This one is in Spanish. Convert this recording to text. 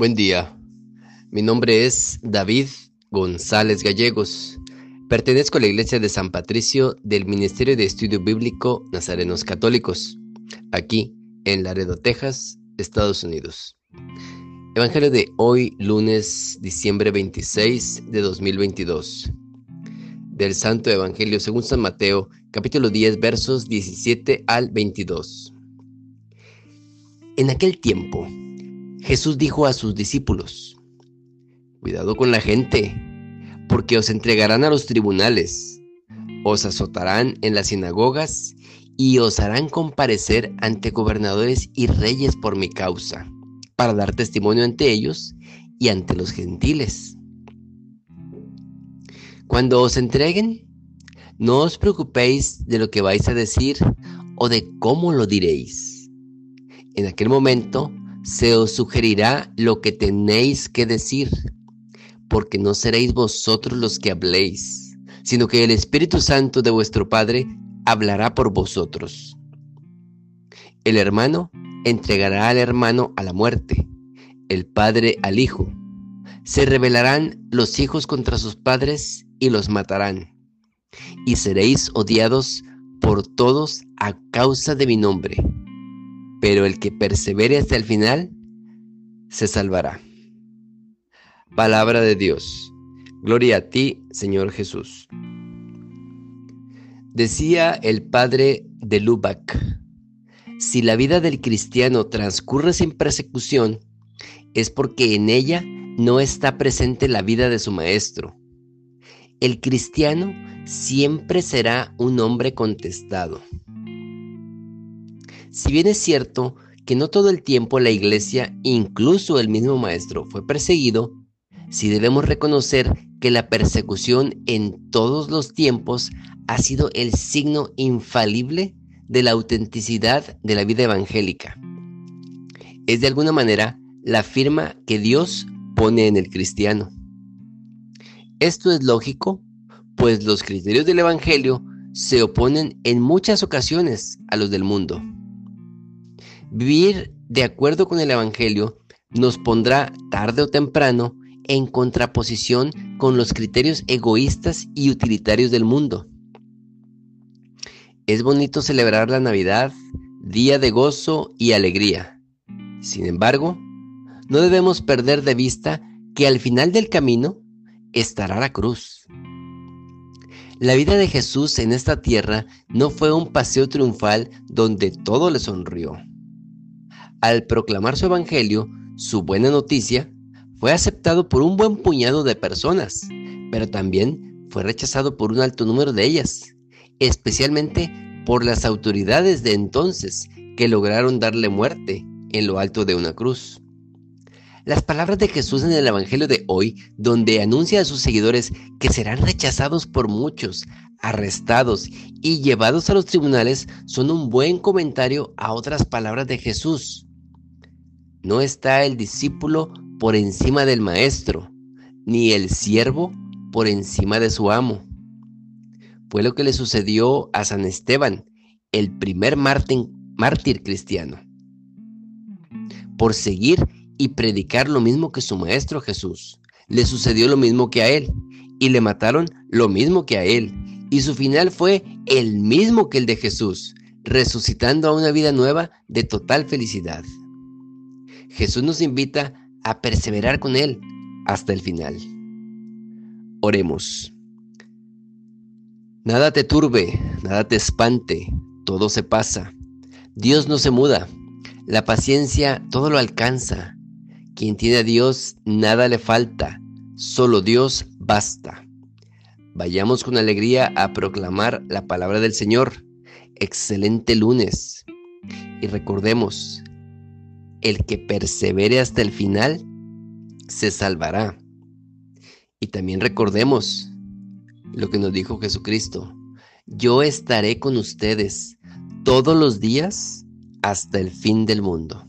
Buen día. Mi nombre es David González Gallegos. Pertenezco a la Iglesia de San Patricio del Ministerio de Estudio Bíblico Nazarenos Católicos, aquí en Laredo, Texas, Estados Unidos. Evangelio de hoy, lunes, diciembre 26 de 2022. Del Santo Evangelio según San Mateo, capítulo 10, versos 17 al 22. En aquel tiempo, Jesús dijo a sus discípulos, Cuidado con la gente, porque os entregarán a los tribunales, os azotarán en las sinagogas y os harán comparecer ante gobernadores y reyes por mi causa, para dar testimonio ante ellos y ante los gentiles. Cuando os entreguen, no os preocupéis de lo que vais a decir o de cómo lo diréis. En aquel momento se os sugerirá lo que tenéis que decir, porque no seréis vosotros los que habléis, sino que el Espíritu Santo de vuestro Padre hablará por vosotros. El hermano entregará al hermano a la muerte, el padre al hijo. Se rebelarán los hijos contra sus padres y los matarán. Y seréis odiados por todos a causa de mi nombre pero el que persevere hasta el final se salvará. Palabra de Dios. Gloria a ti, Señor Jesús. Decía el padre de Lubac, si la vida del cristiano transcurre sin persecución, es porque en ella no está presente la vida de su maestro. El cristiano siempre será un hombre contestado. Si bien es cierto que no todo el tiempo la iglesia, incluso el mismo maestro, fue perseguido, sí debemos reconocer que la persecución en todos los tiempos ha sido el signo infalible de la autenticidad de la vida evangélica. Es de alguna manera la firma que Dios pone en el cristiano. Esto es lógico, pues los criterios del Evangelio se oponen en muchas ocasiones a los del mundo. Vivir de acuerdo con el Evangelio nos pondrá tarde o temprano en contraposición con los criterios egoístas y utilitarios del mundo. Es bonito celebrar la Navidad, día de gozo y alegría. Sin embargo, no debemos perder de vista que al final del camino estará la cruz. La vida de Jesús en esta tierra no fue un paseo triunfal donde todo le sonrió. Al proclamar su evangelio, su buena noticia, fue aceptado por un buen puñado de personas, pero también fue rechazado por un alto número de ellas, especialmente por las autoridades de entonces que lograron darle muerte en lo alto de una cruz. Las palabras de Jesús en el Evangelio de hoy, donde anuncia a sus seguidores que serán rechazados por muchos, arrestados y llevados a los tribunales, son un buen comentario a otras palabras de Jesús. No está el discípulo por encima del maestro, ni el siervo por encima de su amo. Fue lo que le sucedió a San Esteban, el primer mártir, cristiano. Por seguir y predicar lo mismo que su maestro Jesús, le sucedió lo mismo que a él, y le mataron lo mismo que a él, y su final fue el mismo que el de Jesús, resucitando a una vida nueva de total felicidad. Jesús nos invita a perseverar con Él hasta el final. Oremos. Nada te turbe, nada te espante, todo se pasa. Dios no se muda, la paciencia todo lo alcanza. Quien tiene a Dios, nada le falta, solo Dios basta. Vayamos con alegría a proclamar la palabra del Señor. Excelente lunes. Y recordemos, el que persevere hasta el final se salvará. Y también recordemos lo que nos dijo Jesucristo. Yo estaré con ustedes todos los días hasta el fin del mundo.